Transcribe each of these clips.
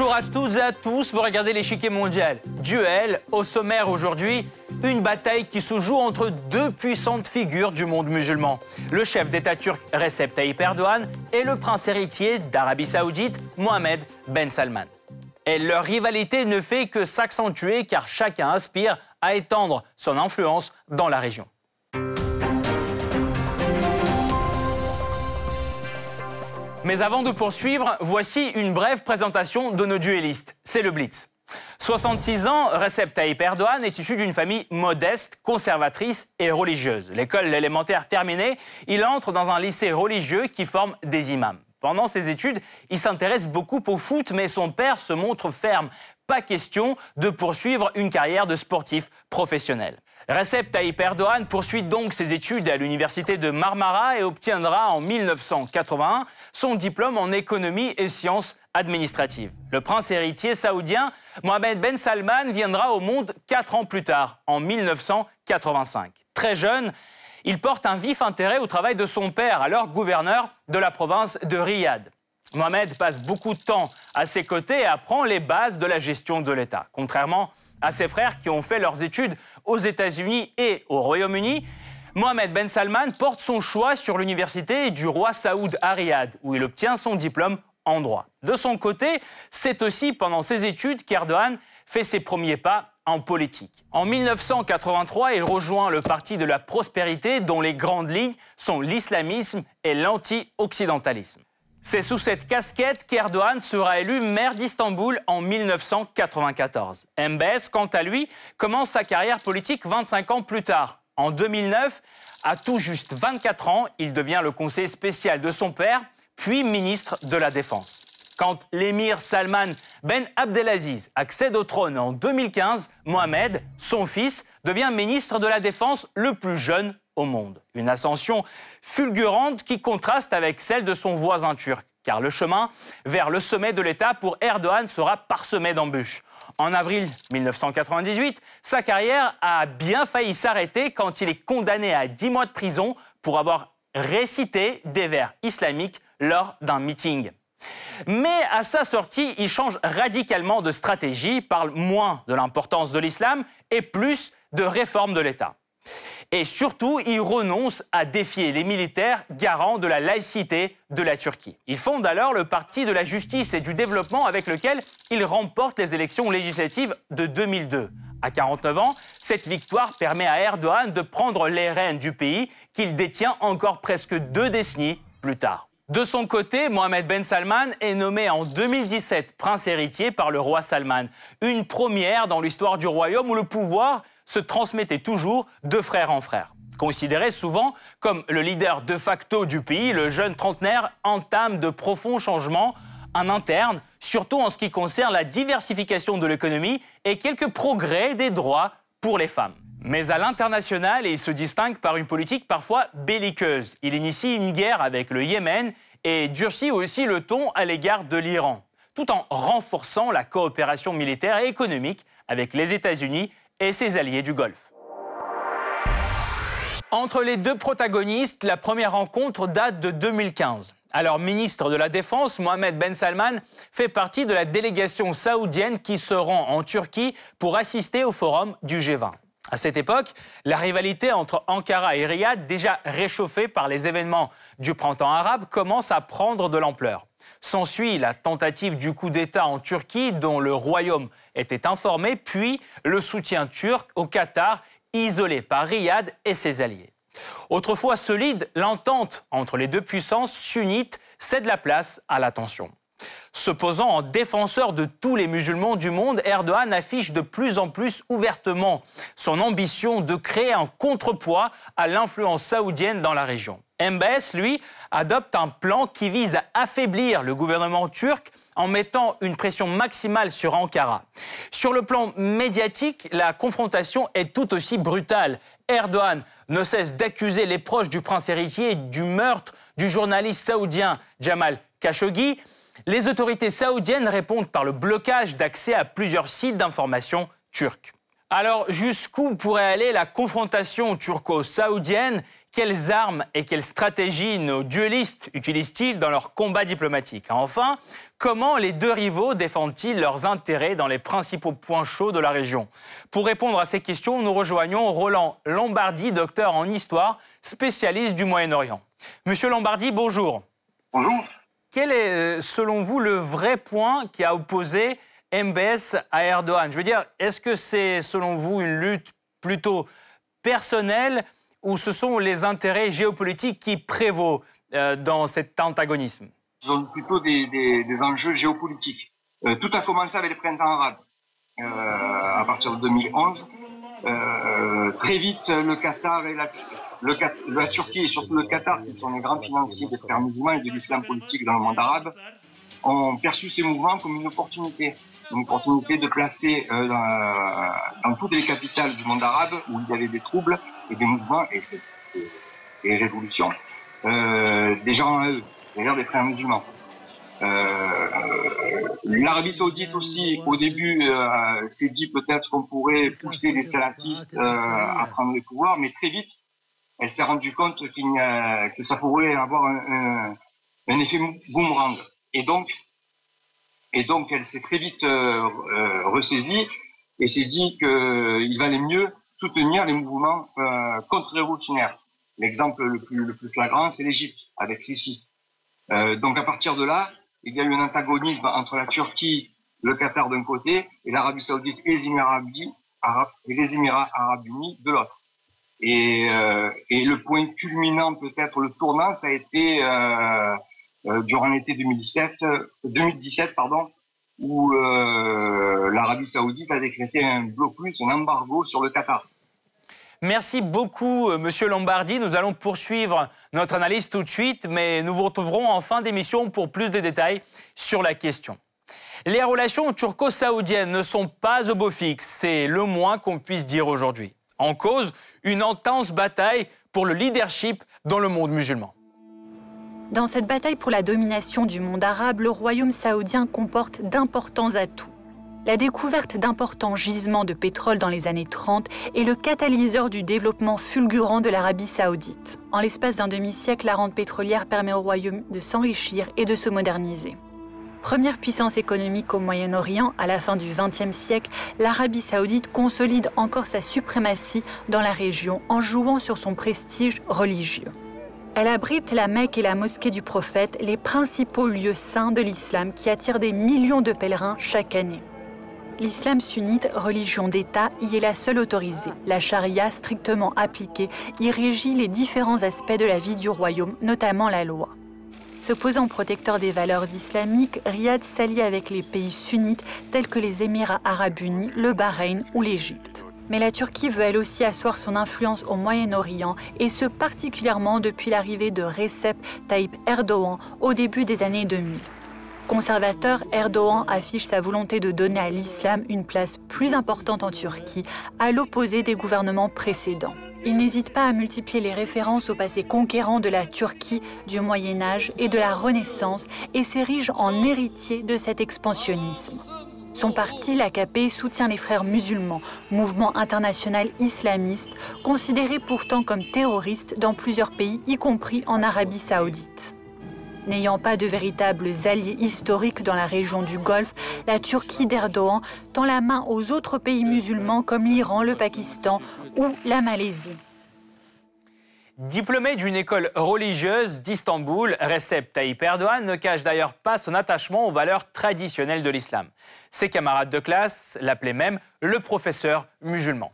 Bonjour à toutes et à tous, vous regardez l'échiquier mondial. Duel, au sommaire aujourd'hui, une bataille qui se joue entre deux puissantes figures du monde musulman. Le chef d'État turc Recep Tayyip Erdogan et le prince héritier d'Arabie Saoudite, Mohamed Ben Salman. Et leur rivalité ne fait que s'accentuer car chacun aspire à étendre son influence dans la région. Mais avant de poursuivre, voici une brève présentation de nos duellistes. C'est le Blitz. 66 ans, Recep Tayyip Erdogan est issu d'une famille modeste, conservatrice et religieuse. L'école élémentaire terminée, il entre dans un lycée religieux qui forme des imams. Pendant ses études, il s'intéresse beaucoup au foot, mais son père se montre ferme. Pas question de poursuivre une carrière de sportif professionnel. Recep Tayyip Erdogan poursuit donc ses études à l'université de Marmara et obtiendra en 1981 son diplôme en économie et sciences administratives. Le prince héritier saoudien Mohamed Ben Salman viendra au monde quatre ans plus tard, en 1985. Très jeune, il porte un vif intérêt au travail de son père, alors gouverneur de la province de Riyad. Mohamed passe beaucoup de temps à ses côtés et apprend les bases de la gestion de l'État. Contrairement à ses frères qui ont fait leurs études aux États-Unis et au Royaume-Uni, Mohamed Ben Salman porte son choix sur l'université du roi Saoud à Riyad, où il obtient son diplôme en droit. De son côté, c'est aussi pendant ses études qu'Erdogan fait ses premiers pas en politique. En 1983, il rejoint le Parti de la prospérité dont les grandes lignes sont l'islamisme et l'anti-occidentalisme. C'est sous cette casquette qu'Erdogan sera élu maire d'Istanbul en 1994. Mbes, quant à lui, commence sa carrière politique 25 ans plus tard. En 2009, à tout juste 24 ans, il devient le conseiller spécial de son père, puis ministre de la Défense. Quand l'émir Salman Ben Abdelaziz accède au trône en 2015, Mohamed, son fils, devient ministre de la Défense le plus jeune au monde. Une ascension fulgurante qui contraste avec celle de son voisin turc, car le chemin vers le sommet de l'État pour Erdogan sera parsemé d'embûches. En avril 1998, sa carrière a bien failli s'arrêter quand il est condamné à 10 mois de prison pour avoir récité des vers islamiques lors d'un meeting. Mais à sa sortie, il change radicalement de stratégie, parle moins de l'importance de l'islam et plus de réforme de l'État. Et surtout, il renonce à défier les militaires garants de la laïcité de la Turquie. Il fonde alors le Parti de la justice et du développement avec lequel il remporte les élections législatives de 2002. À 49 ans, cette victoire permet à Erdogan de prendre les rênes du pays qu'il détient encore presque deux décennies plus tard. De son côté, Mohamed Ben Salman est nommé en 2017 prince héritier par le roi Salman, une première dans l'histoire du royaume où le pouvoir se transmettait toujours de frère en frère. Considéré souvent comme le leader de facto du pays, le jeune trentenaire entame de profonds changements en interne, surtout en ce qui concerne la diversification de l'économie et quelques progrès des droits pour les femmes. Mais à l'international, il se distingue par une politique parfois belliqueuse. Il initie une guerre avec le Yémen et durcit aussi le ton à l'égard de l'Iran, tout en renforçant la coopération militaire et économique avec les États-Unis et ses alliés du Golfe. Entre les deux protagonistes, la première rencontre date de 2015. Alors, ministre de la Défense, Mohamed Ben Salman fait partie de la délégation saoudienne qui se rend en Turquie pour assister au forum du G20. À cette époque, la rivalité entre Ankara et Riyad, déjà réchauffée par les événements du printemps arabe, commence à prendre de l'ampleur. S'ensuit la tentative du coup d'État en Turquie dont le royaume était informé, puis le soutien turc au Qatar, isolé par Riyad et ses alliés. Autrefois solide, l'entente entre les deux puissances sunnites cède la place à la tension. Se posant en défenseur de tous les musulmans du monde, Erdogan affiche de plus en plus ouvertement son ambition de créer un contrepoids à l'influence saoudienne dans la région. MBS, lui, adopte un plan qui vise à affaiblir le gouvernement turc en mettant une pression maximale sur Ankara. Sur le plan médiatique, la confrontation est tout aussi brutale. Erdogan ne cesse d'accuser les proches du prince héritier du meurtre du journaliste saoudien Jamal Khashoggi. Les autorités saoudiennes répondent par le blocage d'accès à plusieurs sites d'information turcs. Alors, jusqu'où pourrait aller la confrontation turco-saoudienne? Quelles armes et quelles stratégies nos duellistes utilisent-ils dans leur combat diplomatique? Enfin, comment les deux rivaux défendent-ils leurs intérêts dans les principaux points chauds de la région? Pour répondre à ces questions, nous rejoignons Roland Lombardi, docteur en histoire, spécialiste du Moyen-Orient. Monsieur Lombardi, bonjour. Bonjour. Quel est, euh, selon vous, le vrai point qui a opposé MBS à Erdogan? Je veux dire, est-ce que c'est selon vous une lutte plutôt personnelle ou ce sont les intérêts géopolitiques qui prévaut euh, dans cet antagonisme? Ce sont plutôt des, enjeux géopolitiques. Euh, tout a commencé avec le printemps arabe. À partir de 2011, très vite, le Qatar et la, la Turquie et surtout le Qatar, qui sont les grands financiers des frères musulmans et de l'islam politique dans le monde arabe, ont perçu ces mouvements comme une opportunité une opportunité de placer euh, dans, toutes les capitales du monde arabe où il y avait des troubles et des mouvements et des révolutions, euh, des gens à eux, d'ailleurs des frères musulmans. Euh, L'Arabie saoudite aussi, au début, s'est dit peut-être qu'on pourrait pousser les salafistes à prendre le pouvoir, mais très vite, elle s'est rendue compte que ça pourrait avoir un, effet boomerang. Et donc, et donc, elle s'est très vite euh, euh, ressaisie et s'est dit qu'il valait mieux soutenir les mouvements euh, contre-révolutionnaires. L'exemple le plus, le plus flagrant, c'est l'Égypte, avec Sisi. Donc, à partir de là, il y a eu un antagonisme entre la Turquie, le Qatar d'un côté, et l'Arabie saoudite et les Émirats arabes unis de l'autre. Et, euh, et, le point culminant, peut-être le tournant, ça a été euh, euh, durant l'été 2017, 2017 pardon, où l'Arabie saoudite a décrété un blocus, un embargo sur le Qatar. Merci beaucoup, Monsieur Lombardi. Nous allons poursuivre notre analyse tout de suite, mais nous vous retrouverons en fin d'émission pour plus de détails sur la question. Les relations turco-saoudiennes ne sont pas au beau fixe, c'est le moins qu'on puisse dire aujourd'hui. En cause, une intense bataille pour le leadership dans le monde musulman. Dans cette bataille pour la domination du monde arabe, le royaume saoudien comporte d'importants atouts. La découverte d'importants gisements de pétrole dans les années 30 est le catalyseur du développement fulgurant de l'Arabie saoudite. En l'espace d'un demi-siècle, la rente pétrolière permet au royaume de s'enrichir et de se moderniser. Première puissance économique au Moyen-Orient à la fin du XXe siècle, l'Arabie saoudite consolide encore sa suprématie dans la région en jouant sur son prestige religieux. Elle abrite la Mecque et la mosquée du prophète, les principaux lieux saints de l'islam qui attirent des millions de pèlerins chaque année. L'islam sunnite, religion d'État, y est la seule autorisée. La charia, strictement appliquée, y régit les différents aspects de la vie du royaume, notamment la loi. Se posant protecteur des valeurs islamiques, Riyad s'allie avec les pays sunnites tels que les Émirats arabes unis, le Bahreïn ou l'Égypte. Mais la Turquie veut elle aussi asseoir son influence au Moyen-Orient, et ce particulièrement depuis l'arrivée de Recep Tayyip Erdogan au début des années 2000. Conservateur, Erdogan affiche sa volonté de donner à l'islam une place plus importante en Turquie, à l'opposé des gouvernements précédents. Il n'hésite pas à multiplier les références au passé conquérant de la Turquie du Moyen Âge et de la Renaissance et s'érige en héritier de cet expansionnisme. Son parti, l'AKP, soutient les frères musulmans, mouvement international islamiste, considéré pourtant comme terroriste dans plusieurs pays, y compris en Arabie saoudite. N'ayant pas de véritables alliés historiques dans la région du Golfe, la Turquie d'Erdogan tend la main aux autres pays musulmans comme l'Iran, le Pakistan ou la Malaisie. Diplômé d'une école religieuse d'Istanbul, Recep Tayyip Erdogan ne cache d'ailleurs pas son attachement aux valeurs traditionnelles de l'islam. Ses camarades de classe l'appelaient même le professeur musulman.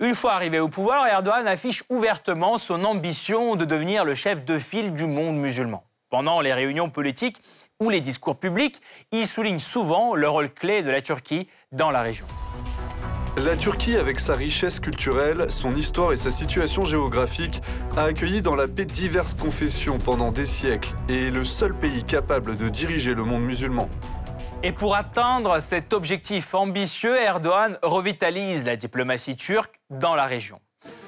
Une fois arrivé au pouvoir, Erdogan affiche ouvertement son ambition de devenir le chef de file du monde musulman. Pendant les réunions politiques ou les discours publics, il souligne souvent le rôle clé de la Turquie dans la région. La Turquie, avec sa richesse culturelle, son histoire et sa situation géographique, a accueilli dans la paix diverses confessions pendant des siècles et est le seul pays capable de diriger le monde musulman. Et pour atteindre cet objectif ambitieux, Erdogan revitalise la diplomatie turque dans la région.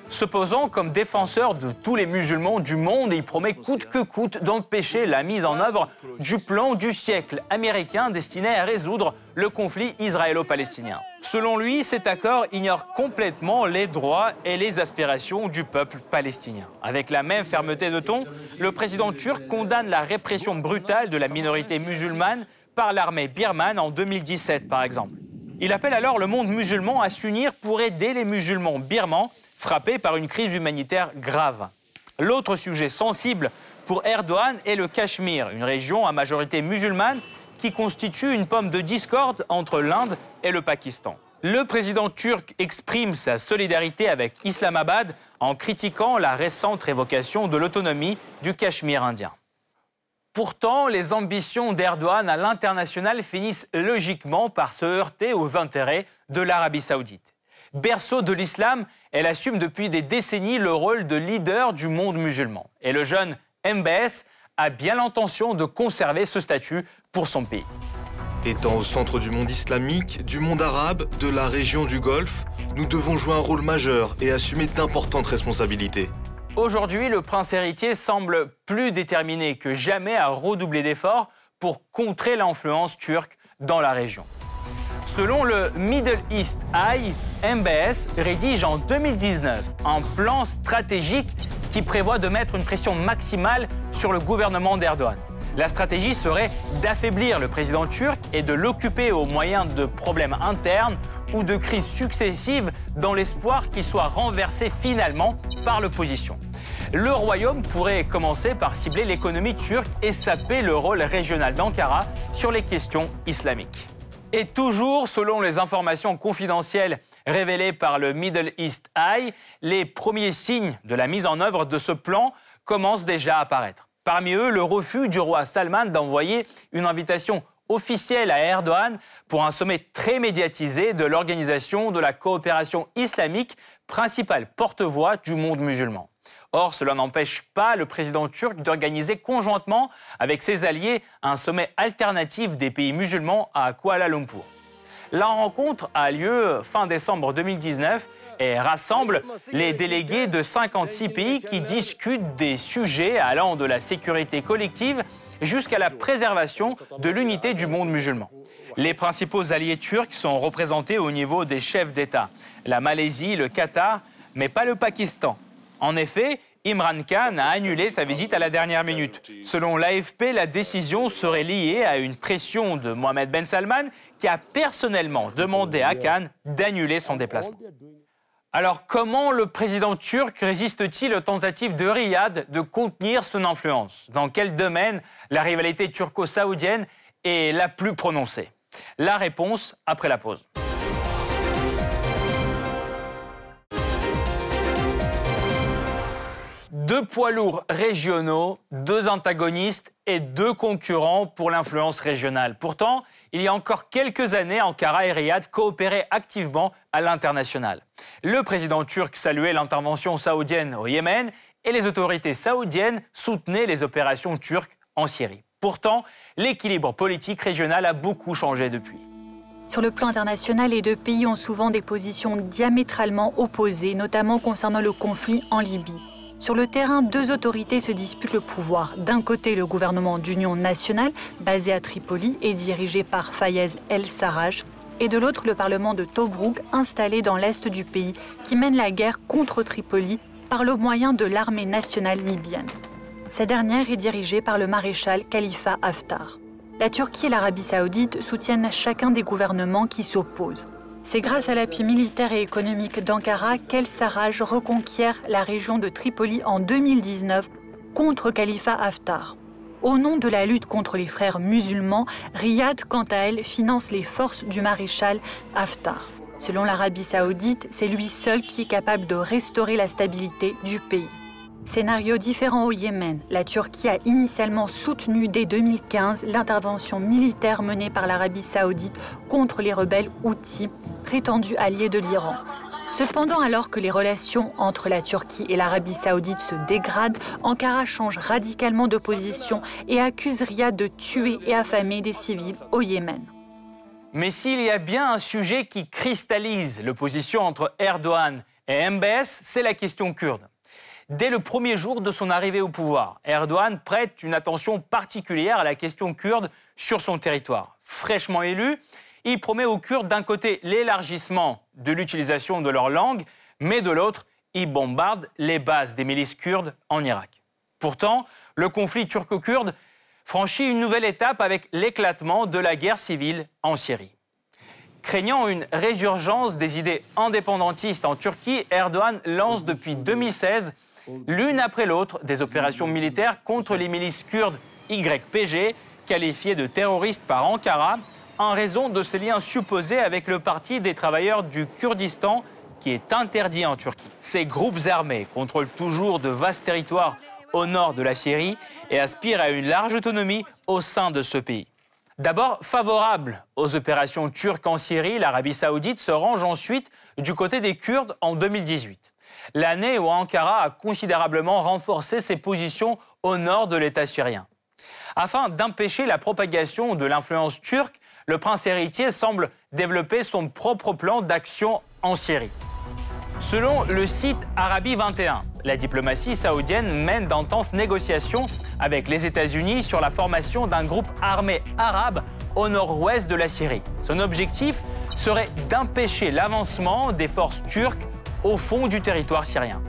Se posant comme défenseur de tous les musulmans du monde, il promet coûte que coûte d'empêcher la mise en œuvre du plan du siècle américain destiné à résoudre le conflit israélo-palestinien. Selon lui, cet accord ignore complètement les droits et les aspirations du peuple palestinien. Avec la même fermeté de ton, le président turc condamne la répression brutale de la minorité musulmane par l'armée birmane en 2017, par exemple. Il appelle alors le monde musulman à s'unir pour aider les musulmans birmans frappé par une crise humanitaire grave. L'autre sujet sensible pour Erdogan est le Cachemire, une région à majorité musulmane qui constitue une pomme de discorde entre l'Inde et le Pakistan. Le président turc exprime sa solidarité avec Islamabad en critiquant la récente révocation de l'autonomie du Cachemire indien. Pourtant, les ambitions d'Erdogan à l'international finissent logiquement par se heurter aux intérêts de l'Arabie saoudite. Berceau de l'islam, elle assume depuis des décennies le rôle de leader du monde musulman. Et le jeune MBS a bien l'intention de conserver ce statut pour son pays. Étant au centre du monde islamique, du monde arabe, de la région du Golfe, nous devons jouer un rôle majeur et assumer d'importantes responsabilités. Aujourd'hui, le prince héritier semble plus déterminé que jamais à redoubler d'efforts pour contrer l'influence turque dans la région. Selon le Middle East Eye, MBS rédige en 2019 un plan stratégique qui prévoit de mettre une pression maximale sur le gouvernement d'Erdogan. La stratégie serait d'affaiblir le président turc et de l'occuper au moyen de problèmes internes ou de crises successives dans l'espoir qu'il soit renversé finalement par l'opposition. Le royaume pourrait commencer par cibler l'économie turque et saper le rôle régional d'Ankara sur les questions islamiques. Et toujours selon les informations confidentielles révélées par le Middle East Eye, les premiers signes de la mise en œuvre de ce plan commencent déjà à apparaître. Parmi eux, le refus du roi Salman d'envoyer une invitation officielle à Erdogan pour un sommet très médiatisé de l'Organisation de la coopération islamique, principale porte-voix du monde musulman. Or, cela n'empêche pas le président turc d'organiser conjointement avec ses alliés un sommet alternatif des pays musulmans à Kuala Lumpur. La rencontre a lieu fin décembre 2019 et rassemble les délégués de 56 pays qui discutent des sujets allant de la sécurité collective jusqu'à la préservation de l'unité du monde musulman. Les principaux alliés turcs sont représentés au niveau des chefs d'État, la Malaisie, le Qatar, mais pas le Pakistan. En effet, Imran Khan a annulé sa visite à la dernière minute. Selon l'AFP, la décision serait liée à une pression de Mohamed Ben Salman qui a personnellement demandé à Khan d'annuler son déplacement. Alors comment le président turc résiste-t-il aux tentatives de Riyad de contenir son influence? Dans quel domaine la rivalité turco-saoudienne est la plus prononcée? La réponse après la pause. Deux poids lourds régionaux, deux antagonistes et deux concurrents pour l'influence régionale. Pourtant, il y a encore quelques années, Ankara et Riyad coopéraient activement à l'international. Le président turc saluait l'intervention saoudienne au Yémen et les autorités saoudiennes soutenaient les opérations turques en Syrie. Pourtant, l'équilibre politique régional a beaucoup changé depuis. Sur le plan international, les deux pays ont souvent des positions diamétralement opposées, notamment concernant le conflit en Libye. Sur le terrain, deux autorités se disputent le pouvoir. D'un côté, le gouvernement d'union nationale, basé à Tripoli et dirigé par Fayez El-Sarraj, et de l'autre, le parlement de Tobruk, installé dans l'est du pays, qui mène la guerre contre Tripoli par le moyen de l'armée nationale libyenne. Cette dernière est dirigée par le maréchal Khalifa Haftar. La Turquie et l'Arabie saoudite soutiennent chacun des gouvernements qui s'opposent. C'est grâce à l'appui militaire et économique d'Ankara qu'El Sarraj reconquiert la région de Tripoli en 2019 contre Khalifa Haftar. Au nom de la lutte contre les frères musulmans, Riyad, quant à elle, finance les forces du maréchal Haftar. Selon l'Arabie saoudite, c'est lui seul qui est capable de restaurer la stabilité du pays. Scénario différent au Yémen. La Turquie a initialement soutenu dès 2015 l'intervention militaire menée par l'Arabie saoudite contre les rebelles houthis, prétendus alliés de l'Iran. Cependant, alors que les relations entre la Turquie et l'Arabie saoudite se dégradent, Ankara change radicalement de position et accuse Riyad de tuer et affamer des civils au Yémen. Mais s'il y a bien un sujet qui cristallise l'opposition entre Erdogan Et MBS, c'est la question kurde. Dès le premier jour de son arrivée au pouvoir, Erdogan prête une attention particulière à la question kurde sur son territoire. Fraîchement élu, il promet aux Kurdes d'un côté l'élargissement de l'utilisation de leur langue, mais de l'autre, il bombarde les bases des milices kurdes en Irak. Pourtant, le conflit turco-kurde franchit une nouvelle étape avec l'éclatement de la guerre civile en Syrie. Craignant une résurgence des idées indépendantistes en Turquie, Erdogan lance depuis 2016 l'une après l'autre des opérations militaires contre les milices kurdes YPG, qualifiées de terroristes par Ankara, en raison de ses liens supposés avec le Parti des travailleurs du Kurdistan, qui est interdit en Turquie. Ces groupes armés contrôlent toujours de vastes territoires au nord de la Syrie et aspirent à une large autonomie au sein de ce pays. D'abord favorable aux opérations turques en Syrie, l'Arabie saoudite se range ensuite du côté des Kurdes en 2018. L'année où Ankara a considérablement renforcé ses positions au nord de l'État syrien. Afin d'empêcher la propagation de l'influence turque, le prince héritier semble développer son propre plan d'action en Syrie. Selon le site Arabie 21, la diplomatie saoudienne mène d'intenses négociations avec les États-Unis sur la formation d'un groupe armé arabe au nord-ouest de la Syrie. Son objectif serait d'empêcher l'avancement des forces turques au fond du territoire syrien.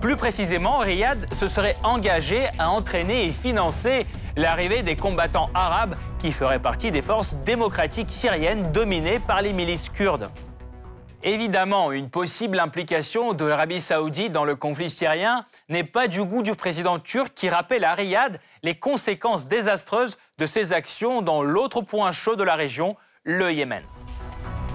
Plus précisément, Riyad se serait engagé à entraîner et financer l'arrivée des combattants arabes qui feraient partie des forces démocratiques syriennes dominées par les milices kurdes. Évidemment, une possible implication de l'Arabie saoudite dans le conflit syrien n'est pas du goût du président turc qui rappelle à Riyad les conséquences désastreuses de ses actions dans l'autre point chaud de la région, le Yémen.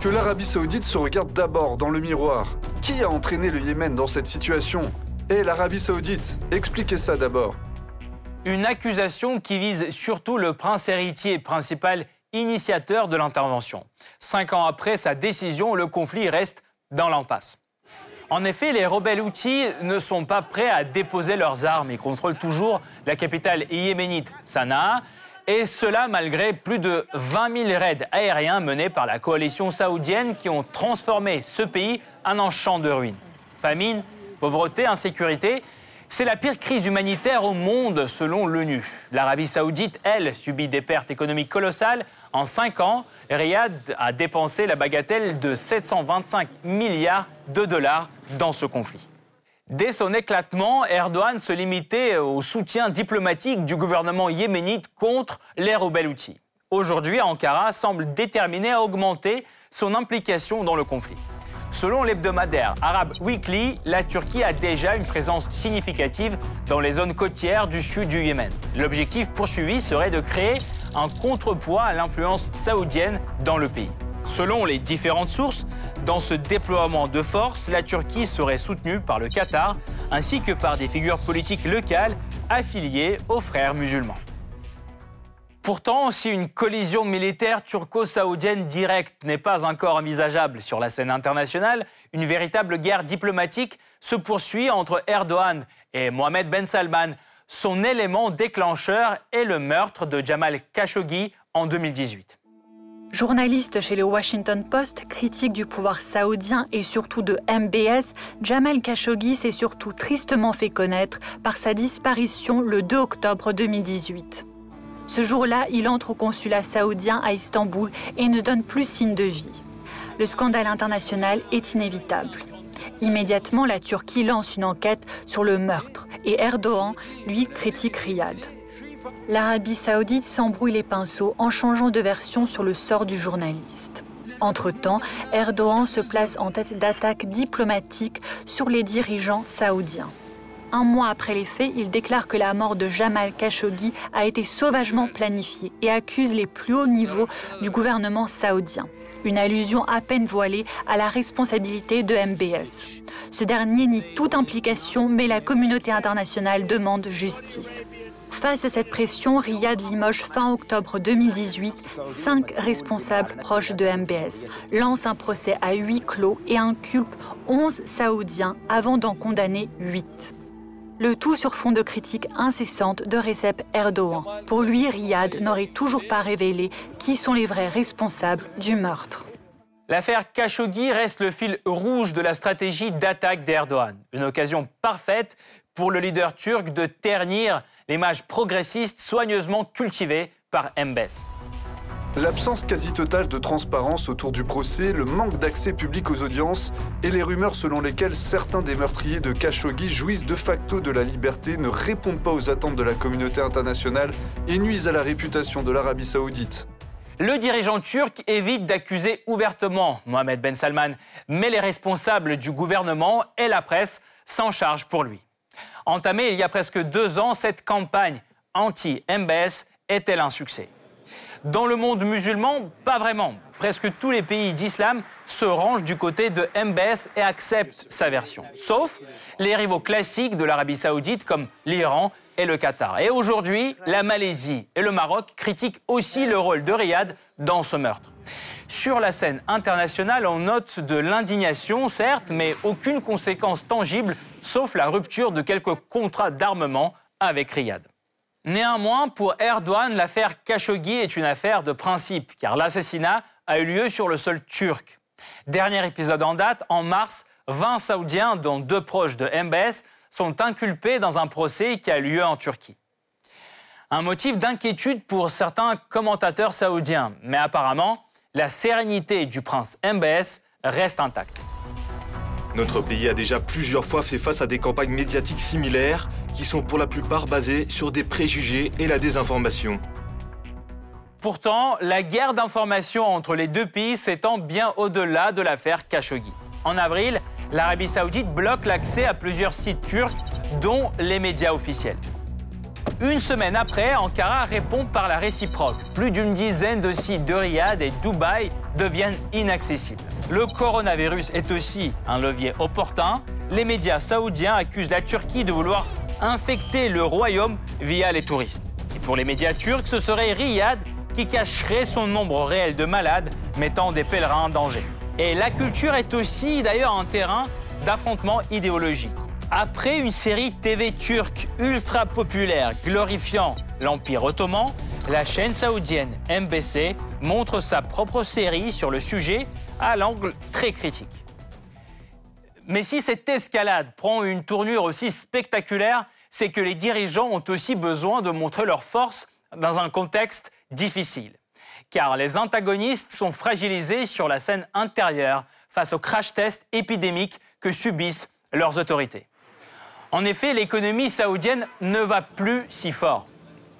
Que l'Arabie saoudite se regarde d'abord dans le miroir. Qui a entraîné le Yémen dans cette situation? Et l'Arabie saoudite Expliquez ça d'abord. Une accusation qui vise surtout le prince héritier principal initiateur de l'intervention. Cinq ans après sa décision, le conflit reste dans l'impasse. En effet, les rebelles outils ne sont pas prêts à déposer leurs armes. Ils contrôlent toujours la capitale yéménite, Sanaa, et cela malgré plus de 20 000 raids aériens menés par la coalition saoudienne qui ont transformé ce pays en un champ de ruines. Famine, pauvreté, insécurité, c'est la pire crise humanitaire au monde selon l'ONU. L'Arabie saoudite, elle, subit des pertes économiques colossales. En cinq ans, Riyad a dépensé la bagatelle de 725 milliards de dollars dans ce conflit. Dès son éclatement, Erdogan se limitait au soutien diplomatique du gouvernement yéménite contre les rebelles outils. Aujourd'hui, Ankara semble déterminé à augmenter son implication dans le conflit. Selon l'hebdomadaire Arab Weekly, la Turquie a déjà une présence significative dans les zones côtières du sud du Yémen. L'objectif poursuivi serait de créer un contrepoids à l'influence saoudienne dans le pays. Selon les différentes sources, dans ce déploiement de force, la Turquie serait soutenue par le Qatar ainsi que par des figures politiques locales affiliées aux frères musulmans. Pourtant, si une collision militaire turco-saoudienne directe n'est pas encore envisageable sur la scène internationale, une véritable guerre diplomatique se poursuit entre Erdogan et Mohamed Ben Salman. Son élément déclencheur est le meurtre de Jamal Khashoggi en 2018. Journaliste chez le Washington Post, critique du pouvoir saoudien et surtout de MBS, Jamal Khashoggi s'est surtout tristement fait connaître par sa disparition le 2 octobre 2018. Ce jour-là, il entre au consulat saoudien à Istanbul et ne donne plus signe de vie. Le scandale international est inévitable. Immédiatement, la Turquie lance une enquête sur le meurtre et Erdogan, lui, critique Riyad. L'Arabie saoudite s'embrouille les pinceaux en changeant de version sur le sort du journaliste. Entre-temps, Erdogan se place en tête d'attaque diplomatique sur les dirigeants saoudiens. Un mois après les faits, il déclare que la mort de Jamal Khashoggi a été sauvagement planifiée et accuse les plus hauts niveaux du gouvernement saoudien. Une allusion à peine voilée à la responsabilité de MBS. Ce dernier nie toute implication, mais la communauté internationale demande justice. Face à cette pression, Riyad limoge fin octobre 2018 cinq responsables proches de MBS, lance un procès à huis clos et inculpe 11 Saoudiens avant d'en condamner 8 le tout sur fond de critiques incessantes de Recep Erdogan. Pour lui, Riyad n'aurait toujours pas révélé qui sont les vrais responsables du meurtre. L'affaire Khashoggi reste le fil rouge de la stratégie d'attaque d'Erdogan. Une occasion parfaite pour le leader turc de ternir l'image progressiste soigneusement cultivée par Mbes. L'absence quasi totale de transparence autour du procès, le manque d'accès public aux audiences et les rumeurs selon lesquelles certains des meurtriers de Khashoggi jouissent de facto de la liberté ne répondent pas aux attentes de la communauté internationale et nuisent à la réputation de l'Arabie saoudite. Le dirigeant turc évite d'accuser ouvertement Mohamed Ben Salman, mais les responsables du gouvernement et la presse s'en chargent pour lui. Entamée il y a presque deux ans, cette campagne anti-MBS est-elle un succès? Dans le monde musulman, pas vraiment. Presque tous les pays d'islam se rangent du côté de MBS et acceptent sa version. Sauf les rivaux classiques de l'Arabie saoudite comme l'Iran et le Qatar. Et aujourd'hui, la Malaisie et le Maroc critiquent aussi le rôle de Riyad dans ce meurtre. Sur la scène internationale, on note de l'indignation, certes, mais aucune conséquence tangible, sauf la rupture de quelques contrats d'armement avec Riyad. Néanmoins, pour Erdogan, l'affaire Khashoggi est une affaire de principe, car l'assassinat a eu lieu sur le sol turc. Dernier épisode en date, en mars, 20 Saoudiens, dont deux proches de MBS, sont inculpés dans un procès qui a lieu en Turquie. Un motif d'inquiétude pour certains commentateurs saoudiens, mais apparemment, la sérénité du prince MBS reste intacte. Notre pays a déjà plusieurs fois fait face à des campagnes médiatiques similaires qui sont pour la plupart basés sur des préjugés et la désinformation. Pourtant, la guerre d'information entre les deux pays s'étend bien au-delà de l'affaire Khashoggi. En avril, l'Arabie saoudite bloque l'accès à plusieurs sites turcs, dont les médias officiels. Une semaine après, Ankara répond par la réciproque. Plus d'une dizaine de sites de Riyad et Dubaï deviennent inaccessibles. Le coronavirus est aussi un levier opportun. Les médias saoudiens accusent la Turquie de vouloir infecter le royaume via les touristes. Et pour les médias turcs, ce serait Riyad qui cacherait son nombre réel de malades, mettant des pèlerins en danger. Et la culture est aussi d'ailleurs un terrain d'affrontement idéologique. Après une série TV turque ultra populaire glorifiant l'Empire ottoman, la chaîne saoudienne MBC montre sa propre série sur le sujet à l'angle très critique. Mais si cette escalade prend une tournure aussi spectaculaire, c'est que les dirigeants ont aussi besoin de montrer leur force dans un contexte difficile. Car les antagonistes sont fragilisés sur la scène intérieure face au crash test épidémique que subissent leurs autorités. En effet, l'économie saoudienne ne va plus si fort.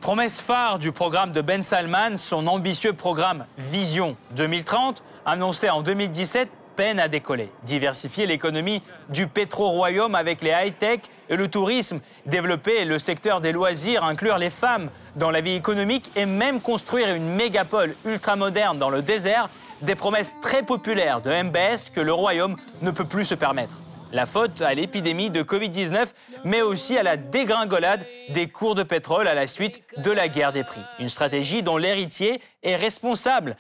Promesse phare du programme de Ben Salman, son ambitieux programme Vision 2030, annoncé en 2017, à décoller. Diversifier l'économie du pétro-royaume avec les high-tech et le tourisme, développer le secteur des loisirs, inclure les femmes dans la vie économique et même construire une mégapole ultramoderne dans le désert, des promesses très populaires de MBS que le royaume ne peut plus se permettre. La faute à l'épidémie de Covid-19, mais aussi à la dégringolade des cours de pétrole à la suite de la guerre des prix. Une stratégie dont l'héritier est responsable.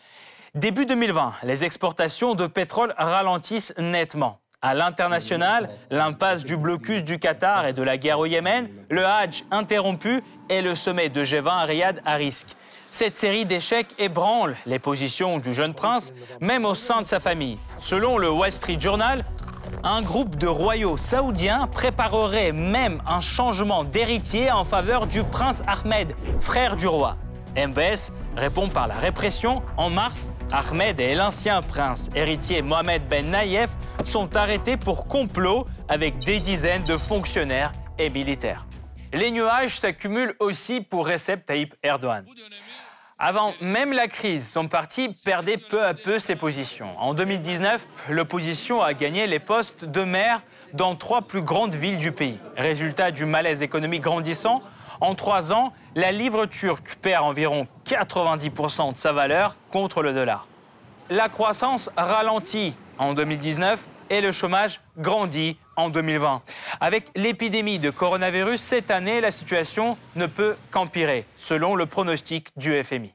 Début 2020, les exportations de pétrole ralentissent nettement. À l'international, l'impasse du blocus du Qatar et de la guerre au Yémen, le Hajj interrompu et le sommet de G20 à Riyad à risque. Cette série d'échecs ébranle les positions du jeune prince, même au sein de sa famille. Selon le Wall Street Journal, un groupe de royaux saoudiens préparerait même un changement d'héritier en faveur du prince Ahmed, frère du roi. MBS répond par la répression. En mars, Ahmed et l'ancien prince héritier Mohamed Ben Naïef sont arrêtés pour complot avec des dizaines de fonctionnaires et militaires. Les nuages s'accumulent aussi pour Recep Tayyip Erdogan. Avant même la crise, son parti perdait peu à peu ses positions. En 2019, l'opposition a gagné les postes de maire dans trois plus grandes villes du pays. Résultat du malaise économique grandissant, en trois ans, la livre turque perd environ 90% de sa valeur contre le dollar. La croissance ralentit en 2019 et le chômage grandit en 2020. Avec l'épidémie de coronavirus, cette année, la situation ne peut qu'empirer, selon le pronostic du FMI.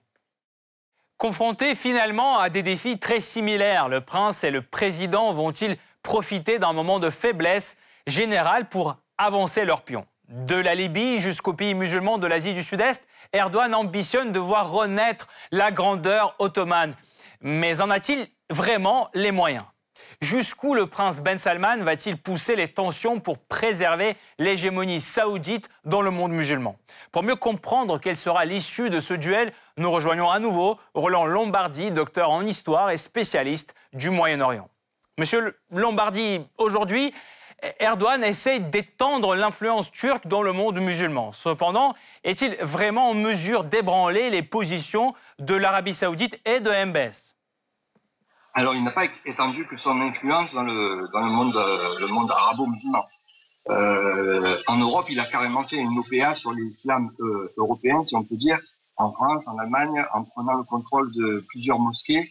Confrontés finalement à des défis très similaires, le prince et le président vont-ils profiter d'un moment de faiblesse générale pour avancer leur pion de la Libye jusqu'aux pays musulmans de l'Asie du Sud-Est, Erdogan ambitionne de voir renaître la grandeur ottomane. Mais en a-t-il vraiment les moyens? Jusqu'où le prince Ben Salman va-t-il pousser les tensions pour préserver l'hégémonie saoudite dans le monde musulman? Pour mieux comprendre quelle sera l'issue de ce duel, nous rejoignons à nouveau Roland Lombardi, docteur en histoire et spécialiste du Moyen-Orient. Monsieur Lombardi, aujourd'hui, Erdogan essaie d'étendre l'influence turque dans le monde musulman. Cependant, est-il vraiment en mesure d'ébranler les positions de l'Arabie saoudite et de MBS alors, il n'a pas étendu que son influence dans le, dans le monde, le monde arabo-musulman. Euh, en Europe, il a carrément fait une OPA sur l'islam euh, européen, si on peut dire, en France, en Allemagne, en prenant le contrôle de plusieurs mosquées,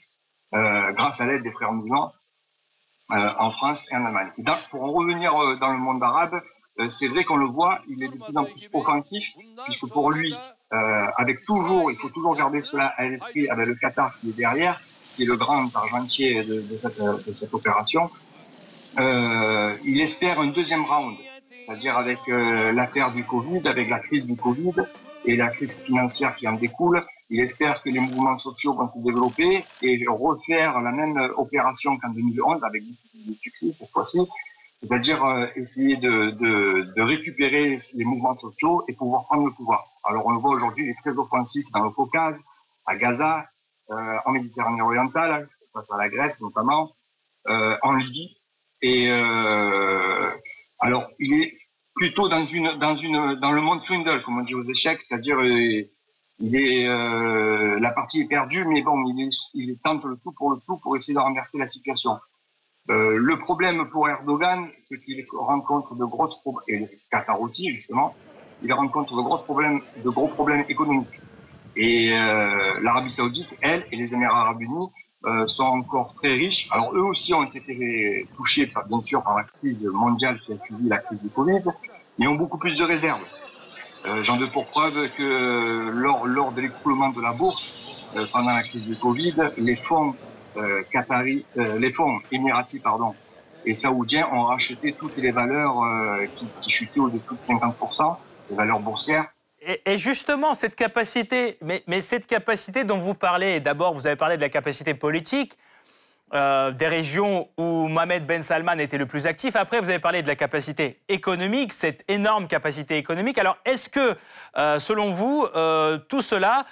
euh, grâce à l'aide des frères musulmans, en France et en Allemagne. Donc, pour en revenir euh, dans le monde arabe, c'est vrai qu'on le voit, il est de plus en plus offensif, puisque pour lui, avec toujours, il faut toujours garder cela à l'esprit, avec le Qatar qui est derrière, qui est le grand argentier de, cette, opération, euh, il espère un deuxième round, c'est-à-dire avec euh, l'affaire du Covid, avec la crise du Covid et la crise financière qui en découle. Il espère que les mouvements sociaux vont se développer et refaire la même opération qu'en 2011 avec du succès cette fois-ci, c'est-à-dire euh, essayer de, récupérer les mouvements sociaux et pouvoir prendre le pouvoir. Alors on le voit aujourd'hui, il est très offensif dans le Caucase, à Gaza, euh, en Méditerranée orientale, face à la Grèce notamment, euh, en Libye. Et alors, il est plutôt dans dans le monde swindle, comme on dit aux échecs, c'est-à-dire il est la partie est perdue, mais bon, il, est, il tente le tout pour le tout pour essayer de renverser la situation. Euh, le problème pour Erdogan, c'est qu'il rencontre de grosses problèmes, et Qatar aussi justement, il rencontre de grosses problèmes, de gros problèmes économiques. Et euh, l'Arabie Saoudite, elle, et les Émirats Arabes Unis euh, sont encore très riches. Alors eux aussi ont été touchés, bien sûr, par la crise mondiale qui a suivi la crise du Covid, mais ont beaucoup plus de réserves. Euh, J'en veux pour preuve que lors, lors de l'écroulement de la bourse, euh, pendant la crise du Covid, les fonds euh, qataris, euh, les fonds émiratis, pardon, et saoudiens ont racheté toutes les valeurs qui, qui chutaient au-dessus de 50%, les valeurs boursières, et, justement, cette capacité, mais, cette capacité dont vous parlez, d'abord, vous avez parlé de la capacité politique, euh, des régions où Mohamed Ben Salman était le plus actif. Après, vous avez parlé de la capacité économique, cette énorme capacité économique. Alors, est-ce que, euh, selon vous, euh, tout cela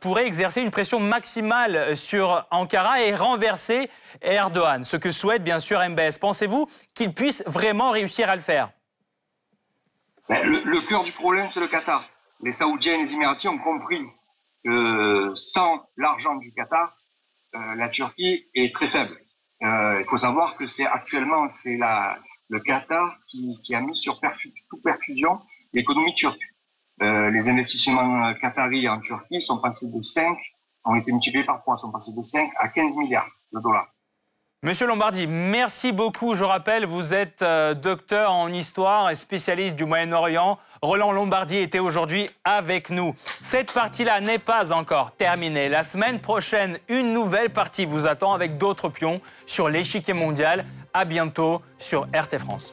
pourrait exercer une pression maximale sur Ankara et renverser Erdogan, ce que souhaite bien sûr MBS Pensez-vous qu'il puisse vraiment réussir à le faire? Le, le cœur du problème, c'est le Qatar les Saoudiens et les Émiratis ont compris que sans l'argent du Qatar, la Turquie est très faible. Euh, il faut savoir que c'est actuellement le Qatar qui, a mis sous perfusion l'économie turque. Euh, les investissements qataris en Turquie sont passés de 5, ont été multipliés par 3, sont passés de 5 à 15 milliards de dollars. Monsieur Lombardi, merci beaucoup. Je rappelle, vous êtes euh, docteur en histoire et spécialiste du Moyen-Orient. Roland Lombardi était aujourd'hui avec nous. Cette partie-là n'est pas encore terminée. La semaine prochaine, une nouvelle partie vous attend avec d'autres pions sur l'échiquier mondial. À bientôt sur RT France.